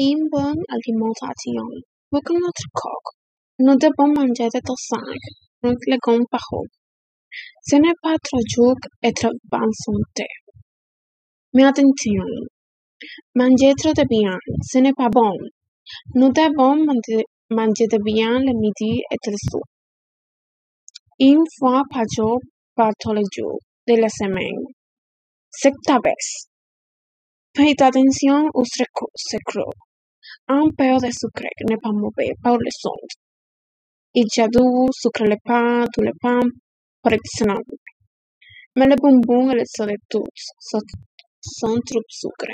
In bon alimentacion buca notre corps. Nous devons manger de sang, fruits, légumes par jour. Ce n'est pas trop dur être en santé. Mais attention, manger trop de viande, ce n'est pas bon. Nous devons manger de viande le midi et le soir. Une fois par jour, pas tous les jours de la semaine. Cette vez. Prêta atenção o secro. Un peo de sucre ne pa move pa le sunt. Ijadubu sucrele pa, tule pa, parecționam. Mele bumbung ele să de tups, să sunt trup sucre.